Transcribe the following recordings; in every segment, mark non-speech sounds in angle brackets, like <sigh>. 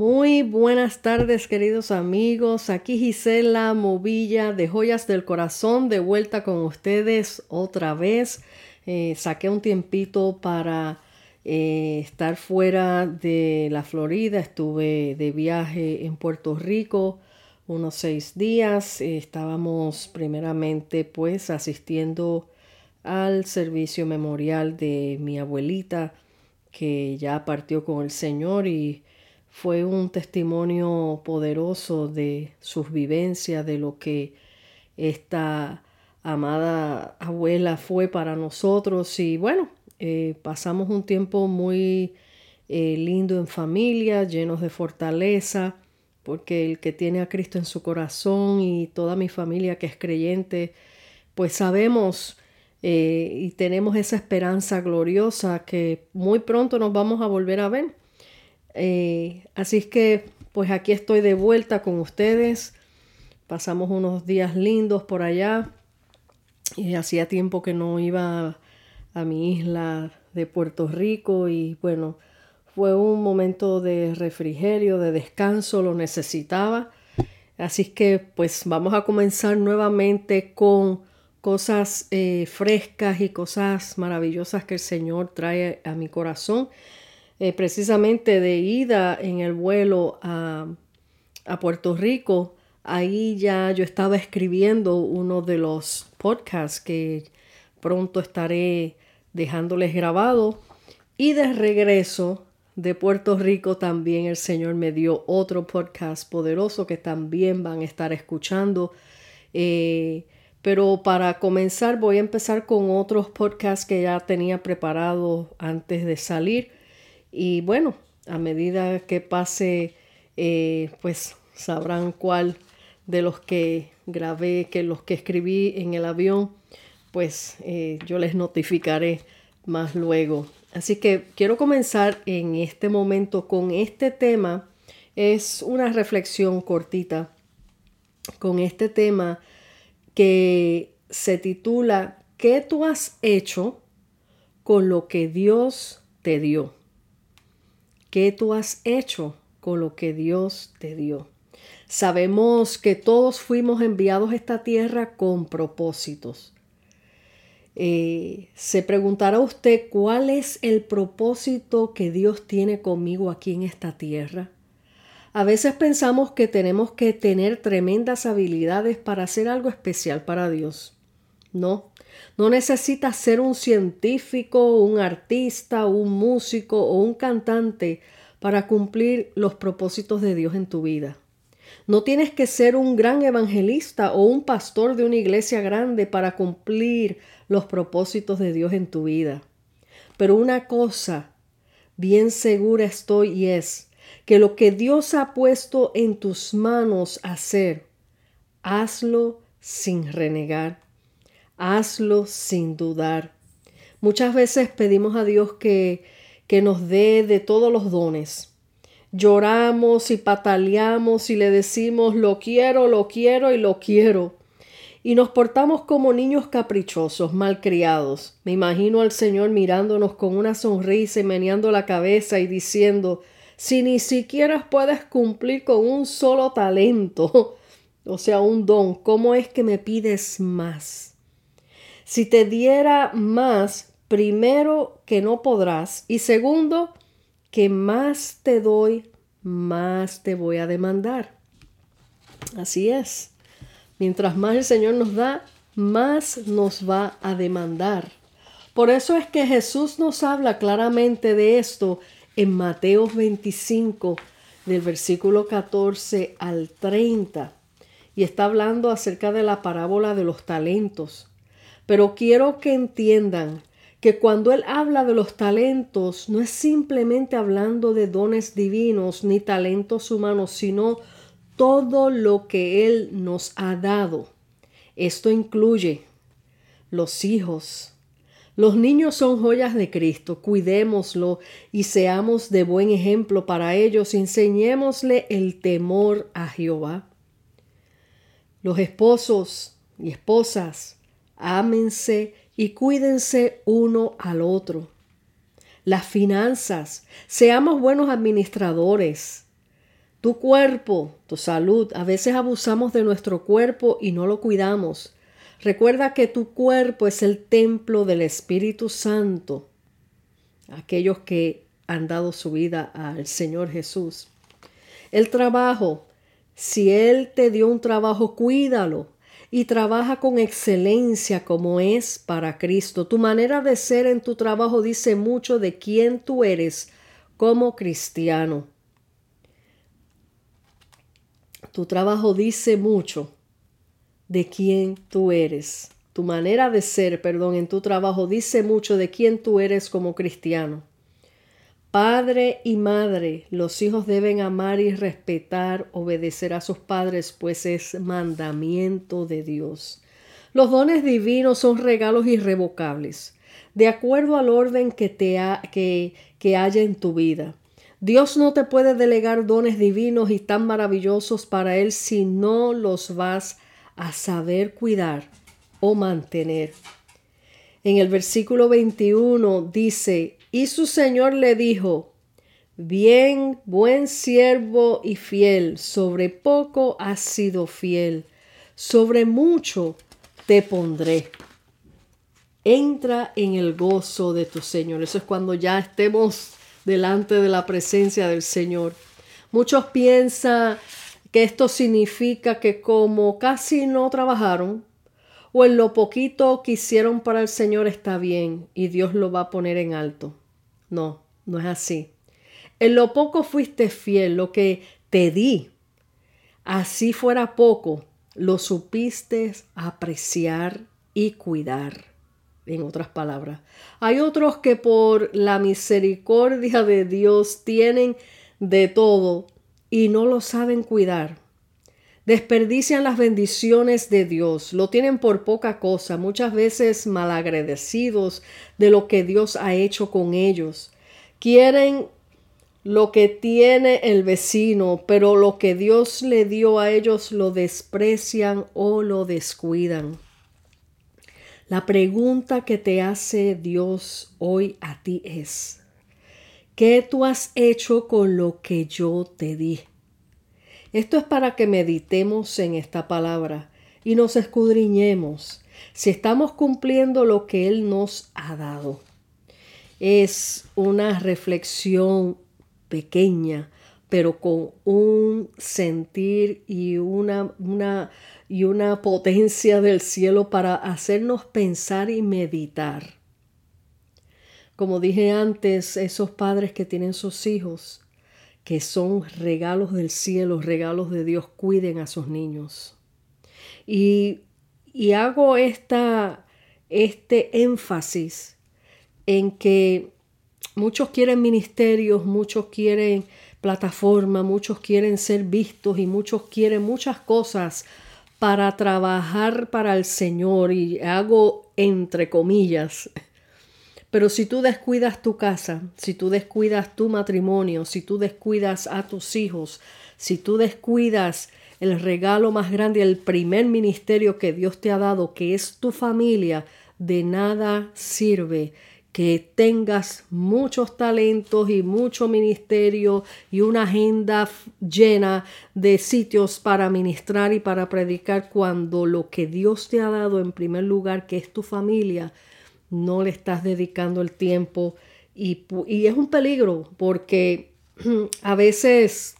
Muy buenas tardes queridos amigos, aquí Gisela Movilla de Joyas del Corazón de vuelta con ustedes otra vez. Eh, saqué un tiempito para eh, estar fuera de la Florida, estuve de viaje en Puerto Rico unos seis días, estábamos primeramente pues asistiendo al servicio memorial de mi abuelita que ya partió con el Señor y fue un testimonio poderoso de sus vivencias, de lo que esta amada abuela fue para nosotros y bueno, eh, pasamos un tiempo muy eh, lindo en familia, llenos de fortaleza, porque el que tiene a Cristo en su corazón y toda mi familia que es creyente, pues sabemos eh, y tenemos esa esperanza gloriosa que muy pronto nos vamos a volver a ver. Eh, así es que pues aquí estoy de vuelta con ustedes. Pasamos unos días lindos por allá. Y hacía tiempo que no iba a mi isla de Puerto Rico y bueno, fue un momento de refrigerio, de descanso, lo necesitaba. Así que pues vamos a comenzar nuevamente con cosas eh, frescas y cosas maravillosas que el Señor trae a mi corazón. Eh, precisamente de ida en el vuelo a, a Puerto Rico, ahí ya yo estaba escribiendo uno de los podcasts que pronto estaré dejándoles grabado. Y de regreso de Puerto Rico también el Señor me dio otro podcast poderoso que también van a estar escuchando. Eh, pero para comenzar voy a empezar con otros podcasts que ya tenía preparado antes de salir. Y bueno, a medida que pase, eh, pues sabrán cuál de los que grabé, que los que escribí en el avión, pues eh, yo les notificaré más luego. Así que quiero comenzar en este momento con este tema. Es una reflexión cortita con este tema que se titula ¿Qué tú has hecho con lo que Dios te dio? ¿Qué tú has hecho con lo que Dios te dio? Sabemos que todos fuimos enviados a esta tierra con propósitos. Eh, se preguntará usted cuál es el propósito que Dios tiene conmigo aquí en esta tierra. A veces pensamos que tenemos que tener tremendas habilidades para hacer algo especial para Dios. No, no necesitas ser un científico, un artista, un músico o un cantante para cumplir los propósitos de Dios en tu vida. No tienes que ser un gran evangelista o un pastor de una iglesia grande para cumplir los propósitos de Dios en tu vida. Pero una cosa bien segura estoy y es que lo que Dios ha puesto en tus manos hacer, hazlo sin renegar, hazlo sin dudar. Muchas veces pedimos a Dios que, que nos dé de todos los dones. Lloramos y pataleamos y le decimos lo quiero, lo quiero y lo quiero y nos portamos como niños caprichosos, malcriados. Me imagino al Señor mirándonos con una sonrisa y meneando la cabeza y diciendo, si ni siquiera puedes cumplir con un solo talento, <laughs> o sea, un don, ¿cómo es que me pides más? Si te diera más, primero que no podrás y segundo, que más te doy, más te voy a demandar. Así es. Mientras más el Señor nos da, más nos va a demandar. Por eso es que Jesús nos habla claramente de esto en Mateo 25, del versículo 14 al 30, y está hablando acerca de la parábola de los talentos. Pero quiero que entiendan que cuando Él habla de los talentos, no es simplemente hablando de dones divinos ni talentos humanos, sino todo lo que Él nos ha dado. Esto incluye los hijos. Los niños son joyas de Cristo, cuidémoslo y seamos de buen ejemplo para ellos, enseñémosle el temor a Jehová. Los esposos y esposas, ámense y cuídense uno al otro. Las finanzas, seamos buenos administradores Tu cuerpo, tu salud. A veces abusamos de nuestro cuerpo y no lo cuidamos. Recuerda que tu cuerpo es el templo del Espíritu Santo. Aquellos que han dado su vida al Señor Jesús. El trabajo. Si Él te dio un trabajo, cuídalo y trabaja con excelencia como es para Cristo. Tu manera de ser en tu trabajo dice mucho de quién tú eres como cristiano. Tu trabajo dice mucho de quién tú eres. Tu manera de ser, perdón, en tu trabajo dice mucho de quién tú eres como cristiano. Padre y madre, los hijos deben amar y respetar, obedecer a sus padres, pues es mandamiento de Dios. Los dones divinos son regalos irrevocables, de acuerdo al orden que, te que, que haya en tu vida. Dios no te puede delegar dones divinos y tan maravillosos para Él si no los vas a saber cuidar o mantener. En el versículo 21 dice, y su señor le dijo, Bien, buen siervo y fiel, sobre poco has sido fiel, sobre mucho te pondré. Entra en el gozo de tu Señor. Eso es cuando ya estemos delante de la presencia del Señor. Muchos piensan que esto significa que como casi no trabajaron, o en lo poquito que hicieron para el Señor está bien y Dios lo va a poner en alto. No, no es así. En lo poco fuiste fiel, lo que te di, así fuera poco, lo supiste apreciar y cuidar. En otras palabras, hay otros que por la misericordia de Dios tienen de todo y no lo saben cuidar. Desperdician las bendiciones de Dios, lo tienen por poca cosa, muchas veces malagradecidos de lo que Dios ha hecho con ellos. Quieren lo que tiene el vecino, pero lo que Dios le dio a ellos lo desprecian o lo descuidan. La pregunta que te hace Dios hoy a ti es, ¿qué tú has hecho con lo que yo te di? Esto es para que meditemos en esta palabra y nos escudriñemos si estamos cumpliendo lo que Él nos ha dado. Es una reflexión pequeña, pero con un sentir y una, una, y una potencia del cielo para hacernos pensar y meditar. Como dije antes, esos padres que tienen sus hijos, que son regalos del cielo, regalos de Dios, cuiden a sus niños. Y, y hago esta, este énfasis en que muchos quieren ministerios, muchos quieren plataforma, muchos quieren ser vistos y muchos quieren muchas cosas para trabajar para el Señor y hago entre comillas pero si tú descuidas tu casa, si tú descuidas tu matrimonio, si tú descuidas a tus hijos, si tú descuidas el regalo más grande, el primer ministerio que Dios te ha dado, que es tu familia, de nada sirve que tengas muchos talentos y mucho ministerio y una agenda llena de sitios para ministrar y para predicar cuando lo que Dios te ha dado en primer lugar, que es tu familia, no le estás dedicando el tiempo y, es un peligro porque <clears throat> a veces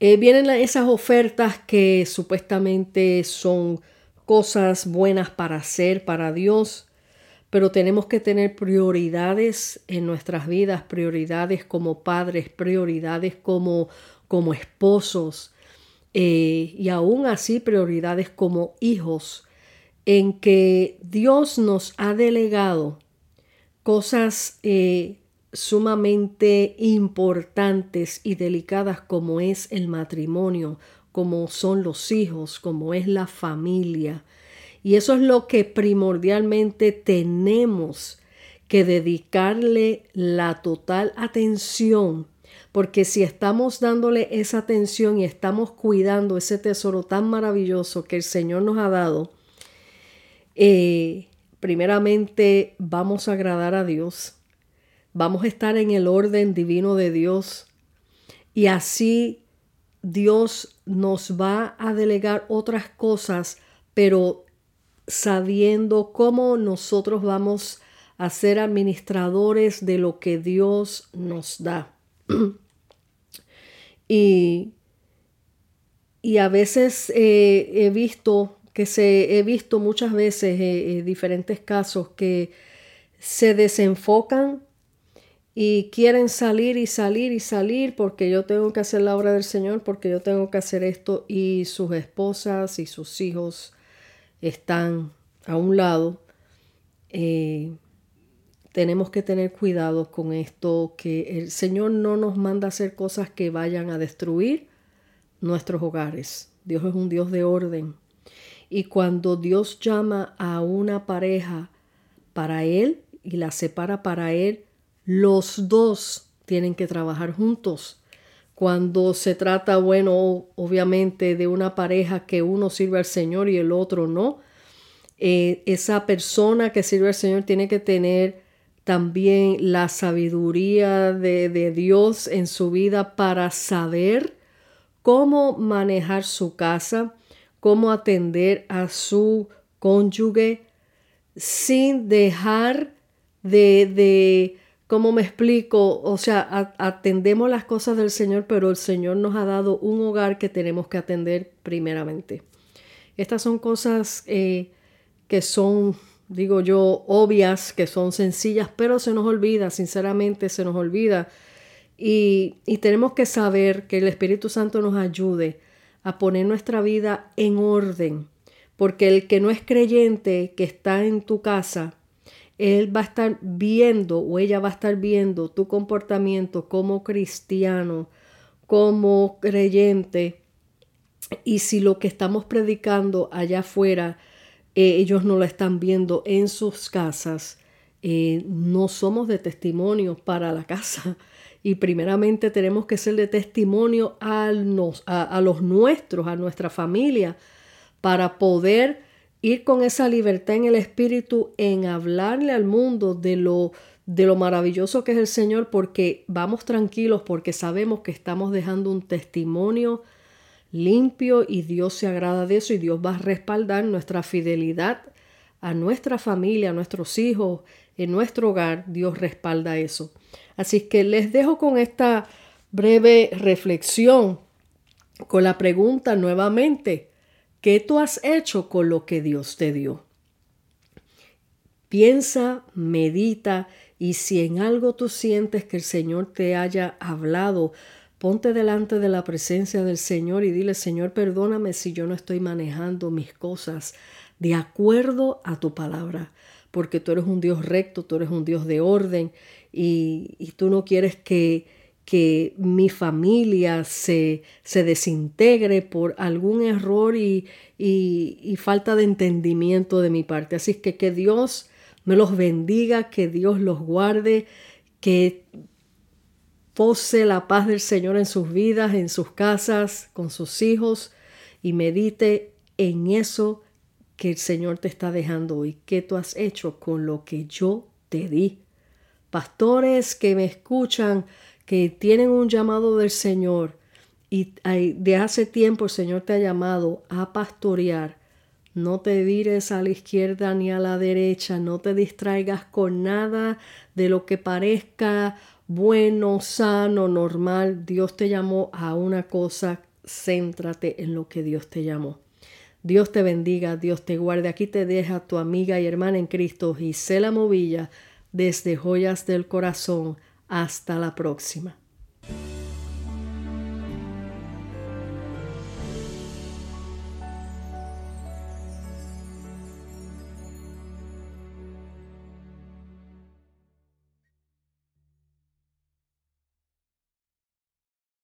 eh, vienen esas ofertas que supuestamente son cosas buenas para hacer para Dios, pero tenemos que tener prioridades en nuestras vidas, prioridades como padres, prioridades como, como esposos eh, y aún así prioridades como hijos en que Dios nos ha delegado cosas eh, sumamente importantes y delicadas como es el matrimonio, como son los hijos, como es la familia. Y eso es lo que primordialmente tenemos que dedicarle la total atención, porque si estamos dándole esa atención y estamos cuidando ese tesoro tan maravilloso que el Señor nos ha dado, eh, primeramente vamos a agradar a Dios, vamos a estar en el orden divino de Dios Y así Dios nos va a delegar otras cosas, pero sabiendo cómo nosotros vamos a ser administradores de lo que Dios nos da. <clears throat> y, y, a veces eh, he visto que se he visto muchas veces eh, diferentes casos que se desenfocan y quieren salir y salir y salir porque yo tengo que hacer la obra del Señor, porque yo tengo que hacer esto y sus esposas y sus hijos están a un lado. Eh, tenemos que tener cuidado con esto, que el Señor no nos manda a hacer cosas que vayan a destruir nuestros hogares. Dios es un Dios de orden. Y cuando Dios llama a una pareja para Él y la separa para Él, los dos tienen que trabajar juntos. Cuando se trata, bueno, obviamente de una pareja que uno sirve al Señor y el otro no, eh, esa persona que sirve al Señor tiene que tener también la sabiduría de, de Dios en su vida para saber cómo manejar su casa, cómo atender a su cónyuge sin dejar de, de ¿cómo me explico? O sea, atendemos las cosas del Señor, pero el Señor nos ha dado un hogar que tenemos que atender primeramente. Estas son cosas eh, que son, digo yo, obvias, que son sencillas, pero se nos olvida, sinceramente se nos olvida. Y, y tenemos que saber que el Espíritu Santo nos ayude a poner nuestra vida en orden, porque el que no es creyente, que está en tu casa, él va a estar viendo o ella va a estar viendo tu comportamiento como cristiano, como creyente. Y si lo que estamos predicando allá afuera, eh, ellos no lo están viendo en sus casas, eh, no somos de testimonio para la <laughs> casa. Y primeramente tenemos que ser de testimonio a, a los nuestros, a nuestra familia, para poder ir con esa libertad en el espíritu en hablarle al mundo de lo de lo maravilloso que es el Señor porque vamos tranquilos porque sabemos que estamos dejando un testimonio limpio y Dios se agrada de eso y Dios va a respaldar nuestra fidelidad a nuestra familia, a nuestros hijos, en nuestro hogar, Dios respalda eso. Así que les dejo con esta breve reflexión, con la pregunta nuevamente, ¿Qué tú has hecho con lo que Dios te dio? Piensa, medita y si en algo tú sientes que el Señor te haya hablado, ponte delante de la presencia del Señor y dile, Señor, perdóname si yo no estoy manejando mis cosas de acuerdo a tu palabra, porque tú eres un Dios recto, tú eres un Dios de orden y, y tú no quieres que que mi familia se, se desintegre por algún error y, y, falta de entendimiento de mi parte. Así que que Dios me los bendiga, que Dios los guarde, que pose la paz del Señor en sus vidas, en sus casas, con sus hijos y medite en eso que el Señor te está dejando hoy. ¿Qué tú has hecho con lo que yo te di? Pastores que me escuchan, que tienen un llamado del Señor y de hace tiempo el Señor te ha llamado a pastorear, no te vires a la izquierda ni a la derecha, no te distraigas con nada de lo que parezca bueno, sano, normal. Dios te llamó a una cosa, céntrate en lo que Dios te llamó. Dios te bendiga, Dios te guarde. Aquí te deja tu amiga y hermana en Cristo, Gisela Movilla, desde Joyas del Corazón. Hasta la próxima.